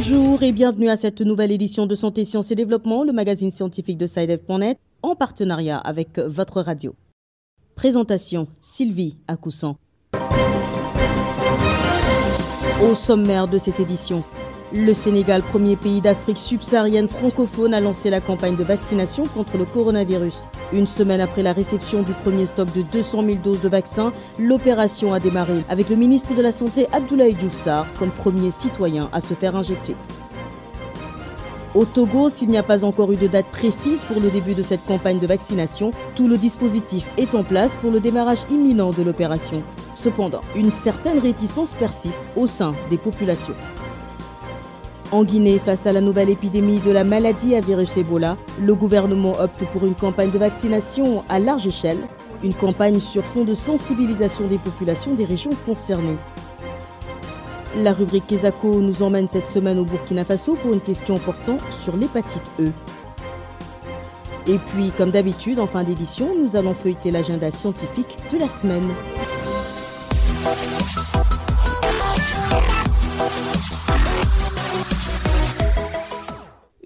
Bonjour et bienvenue à cette nouvelle édition de Santé, Sciences et Développement, le magazine scientifique de SciDev.net, en partenariat avec votre radio. Présentation Sylvie Acoussan. Au sommaire de cette édition, le Sénégal, premier pays d'Afrique subsaharienne francophone, a lancé la campagne de vaccination contre le coronavirus. Une semaine après la réception du premier stock de 200 000 doses de vaccins, l'opération a démarré avec le ministre de la Santé Abdoulaye Diouf comme premier citoyen à se faire injecter. Au Togo, s'il n'y a pas encore eu de date précise pour le début de cette campagne de vaccination, tout le dispositif est en place pour le démarrage imminent de l'opération. Cependant, une certaine réticence persiste au sein des populations. En Guinée, face à la nouvelle épidémie de la maladie à virus Ebola, le gouvernement opte pour une campagne de vaccination à large échelle, une campagne sur fond de sensibilisation des populations des régions concernées. La rubrique Kesako nous emmène cette semaine au Burkina Faso pour une question portant sur l'hépatite E. Et puis, comme d'habitude, en fin d'édition, nous allons feuilleter l'agenda scientifique de la semaine.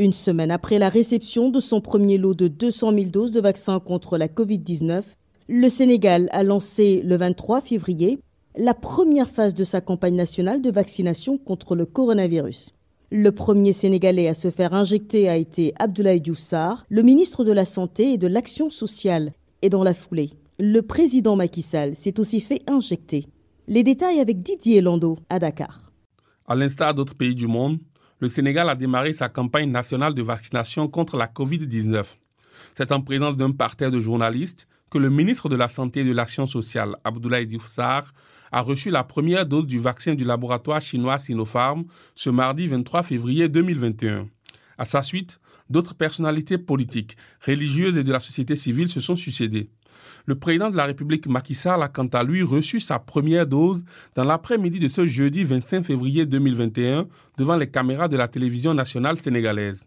Une semaine après la réception de son premier lot de 200 000 doses de vaccins contre la Covid-19, le Sénégal a lancé le 23 février la première phase de sa campagne nationale de vaccination contre le coronavirus. Le premier Sénégalais à se faire injecter a été Abdoulaye Diouf le ministre de la Santé et de l'Action sociale. Et dans la foulée, le président Macky Sall s'est aussi fait injecter. Les détails avec Didier Lando à Dakar. À l'instar d'autres pays du monde, le Sénégal a démarré sa campagne nationale de vaccination contre la COVID-19. C'est en présence d'un parterre de journalistes que le ministre de la Santé et de l'Action sociale, Abdoulaye Diouf a reçu la première dose du vaccin du laboratoire chinois Sinopharm ce mardi 23 février 2021. À sa suite, d'autres personnalités politiques, religieuses et de la société civile se sont succédées. Le président de la République Macky Sall a quant à lui reçu sa première dose dans l'après-midi de ce jeudi 25 février 2021 devant les caméras de la télévision nationale sénégalaise.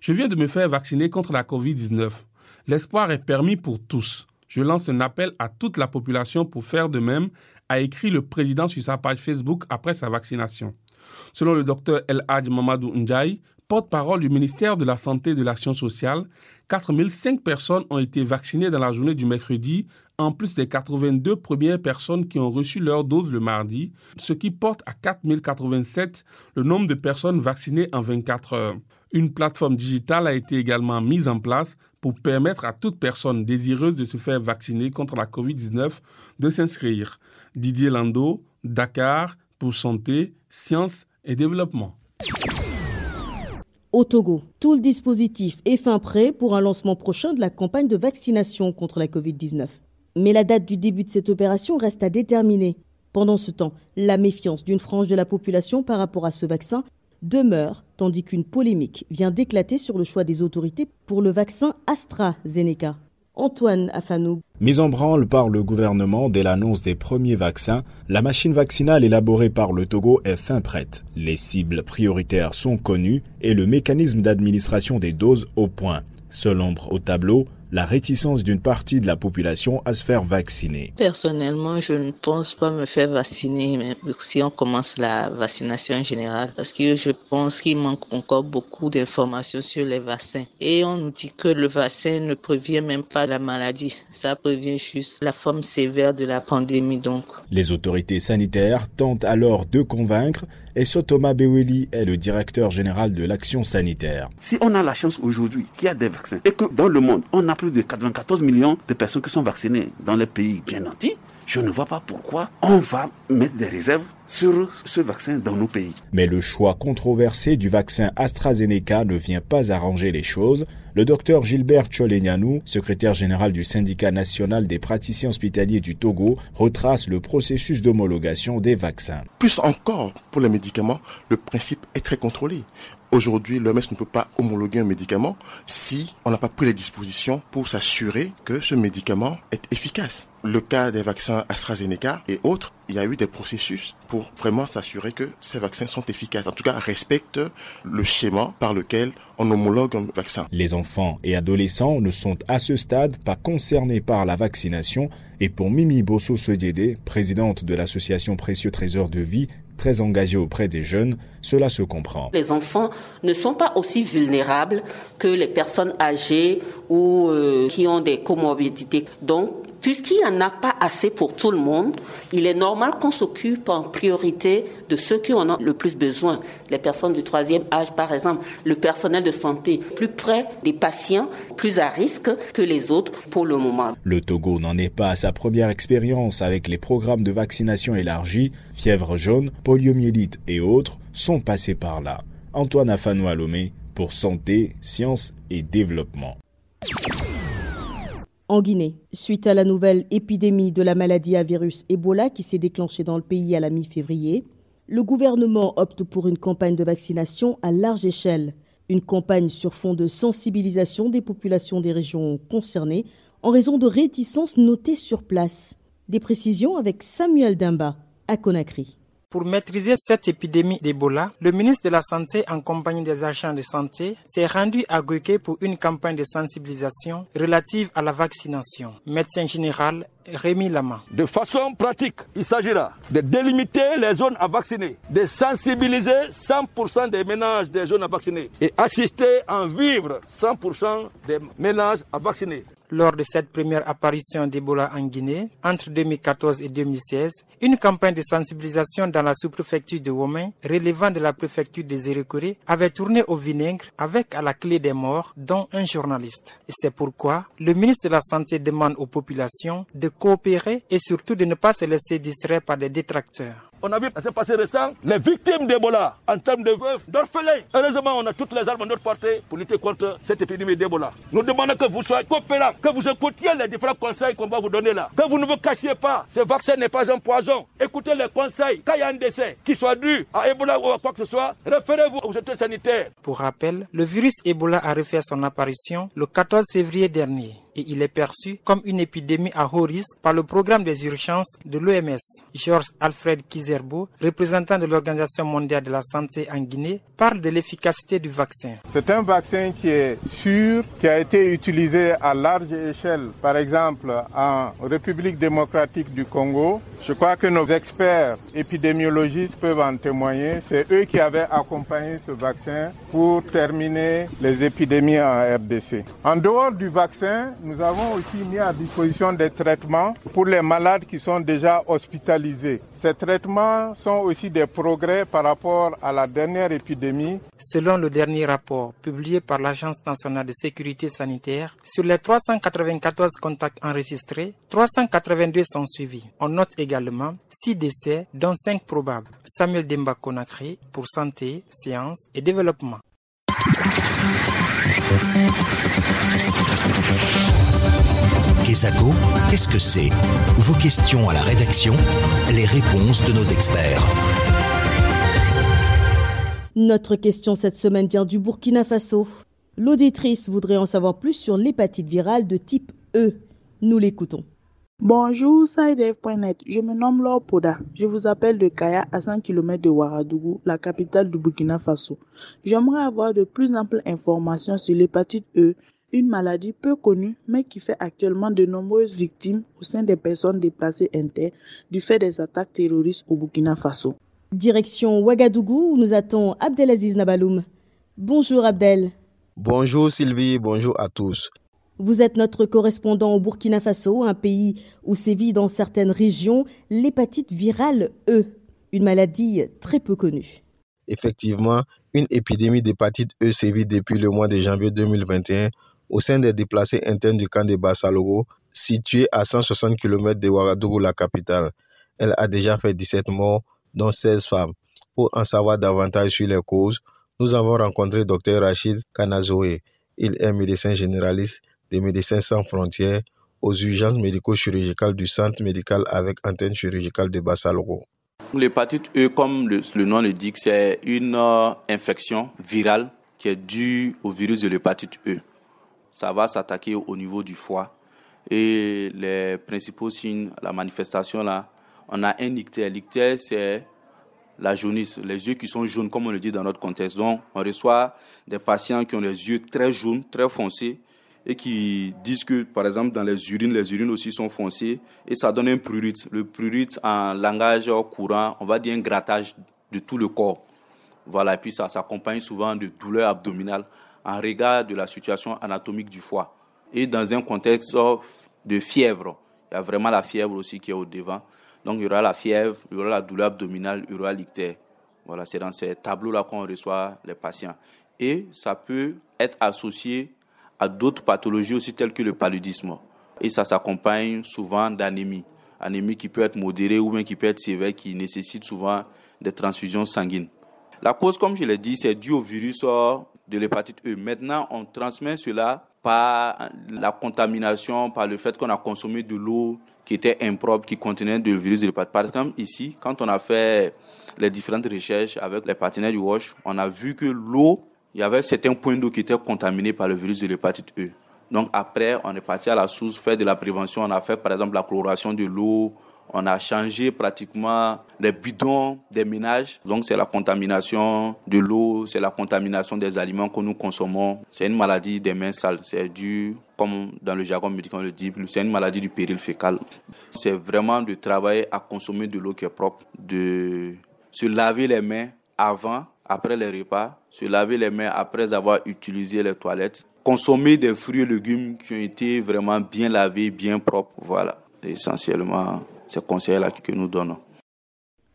Je viens de me faire vacciner contre la Covid-19. L'espoir est permis pour tous. Je lance un appel à toute la population pour faire de même, a écrit le président sur sa page Facebook après sa vaccination. Selon le docteur El Hadj Mamadou Ndiaye, porte-parole du ministère de la Santé et de l'Action sociale, 4005 personnes ont été vaccinées dans la journée du mercredi, en plus des 82 premières personnes qui ont reçu leur dose le mardi, ce qui porte à 4087 le nombre de personnes vaccinées en 24 heures. Une plateforme digitale a été également mise en place pour permettre à toute personne désireuse de se faire vacciner contre la COVID-19 de s'inscrire. Didier Lando, Dakar, pour Santé, Sciences et Développement. Au Togo, tout le dispositif est fin prêt pour un lancement prochain de la campagne de vaccination contre la Covid-19. Mais la date du début de cette opération reste à déterminer. Pendant ce temps, la méfiance d'une frange de la population par rapport à ce vaccin demeure, tandis qu'une polémique vient d'éclater sur le choix des autorités pour le vaccin AstraZeneca. Antoine Afanou. Mise en branle par le gouvernement dès l'annonce des premiers vaccins, la machine vaccinale élaborée par le Togo est fin prête. Les cibles prioritaires sont connues et le mécanisme d'administration des doses au point. Seul ombre au tableau, la réticence d'une partie de la population à se faire vacciner. Personnellement, je ne pense pas me faire vacciner, mais si on commence la vaccination générale, parce que je pense qu'il manque encore beaucoup d'informations sur les vaccins. Et on nous dit que le vaccin ne prévient même pas la maladie, ça prévient juste la forme sévère de la pandémie donc. Les autorités sanitaires tentent alors de convaincre et Sotoma Beweli est le directeur général de l'action sanitaire. Si on a la chance aujourd'hui qu'il y a des vaccins et que dans le monde, on a plus de 94 millions de personnes qui sont vaccinées dans les pays bien nantis, je ne vois pas pourquoi on va mettre des réserves sur ce vaccin dans nos pays. Mais le choix controversé du vaccin AstraZeneca ne vient pas arranger les choses. Le docteur Gilbert Cholenyanou, secrétaire général du syndicat national des praticiens hospitaliers du Togo, retrace le processus d'homologation des vaccins. Plus encore, pour les médicaments, le principe est très contrôlé. Aujourd'hui, l'OMS ne peut pas homologuer un médicament si on n'a pas pris les dispositions pour s'assurer que ce médicament est efficace. Le cas des vaccins AstraZeneca et autres, il y a eu des processus pour vraiment s'assurer que ces vaccins sont efficaces. En tout cas, respectent le schéma par lequel on homologue un vaccin. Les enfants et adolescents ne sont à ce stade pas concernés par la vaccination et pour Mimi Bosso Sodiede, présidente de l'association Précieux Trésor de Vie, Très engagé auprès des jeunes, cela se comprend. Les enfants ne sont pas aussi vulnérables que les personnes âgées ou euh, qui ont des comorbidités. Donc, puisqu'il n'y en a pas assez pour tout le monde, il est normal qu'on s'occupe en priorité de ceux qui en ont le plus besoin. Les personnes du troisième âge, par exemple, le personnel de santé, plus près des patients, plus à risque que les autres pour le moment. Le Togo n'en est pas à sa première expérience avec les programmes de vaccination élargis, fièvre jaune, poliomyélite et autres sont passés par là. Antoine Afanois Lomé pour Santé, Sciences et Développement. En Guinée, suite à la nouvelle épidémie de la maladie à virus Ebola qui s'est déclenchée dans le pays à la mi-février, le gouvernement opte pour une campagne de vaccination à large échelle. Une campagne sur fond de sensibilisation des populations des régions concernées en raison de réticences notées sur place. Des précisions avec Samuel Dimba à Conakry. Pour maîtriser cette épidémie d'Ebola, le ministre de la Santé, en compagnie des agents de santé, s'est rendu à Guéké pour une campagne de sensibilisation relative à la vaccination. Médecin général Rémi Lama. De façon pratique, il s'agira de délimiter les zones à vacciner, de sensibiliser 100% des ménages des zones à vacciner et assister en vivre 100% des ménages à vacciner lors de cette première apparition d'Ebola en Guinée, entre 2014 et 2016, une campagne de sensibilisation dans la sous-préfecture de Womé, relevant de la préfecture des Érécorés, avait tourné au vinaigre avec à la clé des morts, dont un journaliste. C'est pourquoi le ministre de la Santé demande aux populations de coopérer et surtout de ne pas se laisser distraire par des détracteurs. On a vu, ça s'est passé récent, les victimes d'Ebola en termes de veuves, d'orphelins. Heureusement, on a toutes les armes à notre portée pour lutter contre cette épidémie d'Ebola. Nous demandons que vous soyez coopérants, que vous écoutiez les différents conseils qu'on va vous donner là, que vous ne vous cachiez pas. Ce vaccin n'est pas un poison. Écoutez les conseils. Quand il y a un décès qui soit dû à Ebola ou à quoi que ce soit, référez-vous aux autorités sanitaires. Pour rappel, le virus Ebola a refait son apparition le 14 février dernier et il est perçu comme une épidémie à haut risque par le programme des urgences de l'OMS. Georges Alfred Kizerbo, représentant de l'Organisation mondiale de la santé en Guinée, parle de l'efficacité du vaccin. C'est un vaccin qui est sûr, qui a été utilisé à large échelle, par exemple en République démocratique du Congo. Je crois que nos experts épidémiologistes peuvent en témoigner. C'est eux qui avaient accompagné ce vaccin pour terminer les épidémies en RDC. En dehors du vaccin, nous avons aussi mis à disposition des traitements pour les malades qui sont déjà hospitalisés. Ces traitements sont aussi des progrès par rapport à la dernière épidémie. Selon le dernier rapport publié par l'Agence nationale de sécurité sanitaire, sur les 394 contacts enregistrés, 382 sont suivis. On note également 6 décès, dont 5 probables. Samuel Demba Konakri pour Santé, Sciences et Développement. Kesako, qu'est-ce que c'est Vos questions à la rédaction, les réponses de nos experts. Notre question cette semaine vient du Burkina Faso. L'auditrice voudrait en savoir plus sur l'hépatite virale de type E. Nous l'écoutons. Bonjour, SideF.net. Je me nomme Laure Poda. Je vous appelle de Kaya, à 100 km de Ouagadougou, la capitale du Burkina Faso. J'aimerais avoir de plus amples informations sur l'hépatite E, une maladie peu connue mais qui fait actuellement de nombreuses victimes au sein des personnes déplacées internes du fait des attaques terroristes au Burkina Faso. Direction Ouagadougou où nous attend Abdelaziz Nabaloum. Bonjour Abdel. Bonjour Sylvie, bonjour à tous. Vous êtes notre correspondant au Burkina Faso, un pays où sévit dans certaines régions l'hépatite virale E, une maladie très peu connue. Effectivement, une épidémie d'hépatite E sévit depuis le mois de janvier 2021 au sein des déplacés internes du camp de Bassalogo, situé à 160 km de Ouagadougou, la capitale. Elle a déjà fait 17 morts, dont 16 femmes. Pour en savoir davantage sur les causes, nous avons rencontré Dr Rachid Kanazoé. Il est médecin généraliste des Médecins sans frontières aux urgences médico-chirurgicales du centre médical avec antenne chirurgicale de Bassalogo. L'hépatite E, comme le, le, nom le dit, c'est une euh, infection virale qui est due au virus de l'hépatite E ça va s'attaquer au niveau du foie. Et les principaux signes, la manifestation là, on a un ictère. L'ictère, c'est la jaunisse, les yeux qui sont jaunes, comme on le dit dans notre contexte. Donc, on reçoit des patients qui ont les yeux très jaunes, très foncés, et qui disent que, par exemple, dans les urines, les urines aussi sont foncées et ça donne un prurite. Le prurite, en langage courant, on va dire un grattage de tout le corps. Voilà, et puis ça s'accompagne souvent de douleurs abdominales en regard de la situation anatomique du foie. Et dans un contexte de fièvre, il y a vraiment la fièvre aussi qui est au devant. Donc il y aura la fièvre, il y aura la douleur abdominale, il y aura l'ictère. Voilà, c'est dans ces tableaux-là qu'on reçoit les patients. Et ça peut être associé à d'autres pathologies aussi telles que le paludisme. Et ça s'accompagne souvent d'anémie. Anémie qui peut être modérée ou bien qui peut être sévère, qui nécessite souvent des transfusions sanguines. La cause, comme je l'ai dit, c'est dû au virus de l'hépatite E. Maintenant, on transmet cela par la contamination, par le fait qu'on a consommé de l'eau qui était impropre, qui contenait du virus de l'hépatite. Par exemple, ici, quand on a fait les différentes recherches avec les partenaires du WASH, on a vu que l'eau il y avait certains points d'eau qui étaient contaminés par le virus de l'hépatite E. Donc après, on est parti à la source, faire de la prévention. On a fait par exemple la chloration de l'eau. On a changé pratiquement les bidons des ménages. Donc c'est la contamination de l'eau, c'est la contamination des aliments que nous consommons. C'est une maladie des mains sales. C'est dû, comme dans le jargon médical on le dit, c'est une maladie du péril fécal. C'est vraiment de travailler à consommer de l'eau qui est propre, de se laver les mains avant après les repas, se laver les mains après avoir utilisé les toilettes, consommer des fruits et légumes qui ont été vraiment bien lavés, bien propres. Voilà, essentiellement ces conseils-là que nous donnons.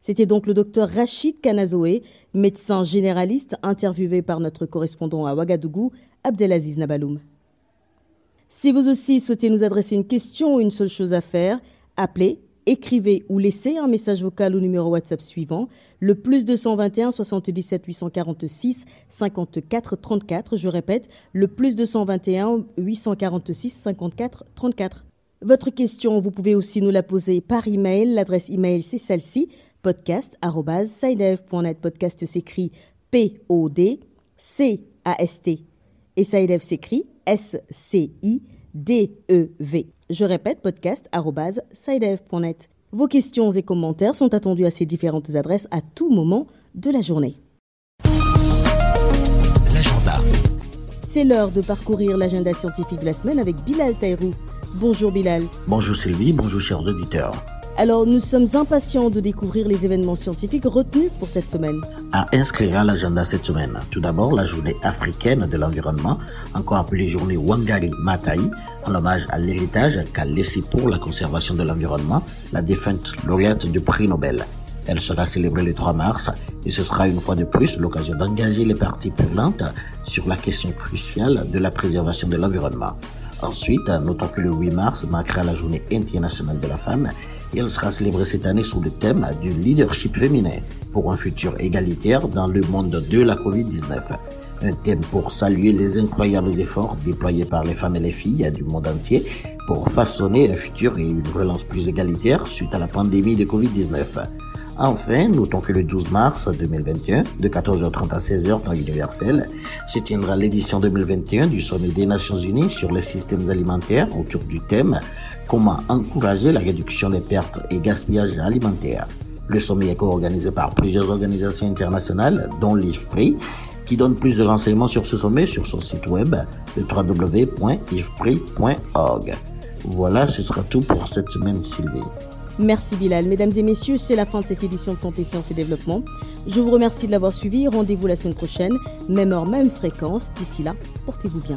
C'était donc le docteur Rachid Kanazoé, médecin généraliste interviewé par notre correspondant à Ouagadougou, Abdelaziz Nabaloum. Si vous aussi souhaitez nous adresser une question, une seule chose à faire, appelez écrivez ou laissez un message vocal au numéro WhatsApp suivant, le plus 221 77 846 54 34. Je répète, le plus 221 846 54 34. Votre question, vous pouvez aussi nous la poser par email. L'adresse email, c'est celle-ci, podcast.sidev.net. Podcast s'écrit P-O-D-C-A-S-T. Et Sidev s'écrit S-C-I-D-E-V. Je répète, podcast.sidev.net. Vos questions et commentaires sont attendus à ces différentes adresses à tout moment de la journée. L'agenda. C'est l'heure de parcourir l'agenda scientifique de la semaine avec Bilal Taïrou. Bonjour Bilal. Bonjour Sylvie, bonjour chers auditeurs. Alors, nous sommes impatients de découvrir les événements scientifiques retenus pour cette semaine. À inscrire à l'agenda cette semaine, tout d'abord la journée africaine de l'environnement, encore appelée journée Wangari Maathai, en hommage à l'héritage qu'a laissé pour la conservation de l'environnement la défunte lauréate du prix Nobel. Elle sera célébrée le 3 mars et ce sera une fois de plus l'occasion d'engager les parties prenantes sur la question cruciale de la préservation de l'environnement. Ensuite, notons que le 8 mars marquera la journée internationale de la femme et elle sera célébrée cette année sous le thème du leadership féminin pour un futur égalitaire dans le monde de la Covid-19. Un thème pour saluer les incroyables efforts déployés par les femmes et les filles du monde entier pour façonner un futur et une relance plus égalitaire suite à la pandémie de Covid-19. Enfin, notons que le 12 mars 2021, de 14h30 à 16h temps universel, se tiendra l'édition 2021 du Sommet des Nations Unies sur les systèmes alimentaires autour du thème Comment encourager la réduction des pertes et gaspillages alimentaires. Le sommet est co-organisé par plusieurs organisations internationales, dont l'IFPRI, qui donne plus de renseignements sur ce sommet sur son site web, www.ifpri.org. Voilà, ce sera tout pour cette semaine, Sylvie. Merci Bilal. Mesdames et messieurs, c'est la fin de cette édition de Santé, Sciences et Développement. Je vous remercie de l'avoir suivi. Rendez-vous la semaine prochaine, même heure, même fréquence. D'ici là, portez-vous bien.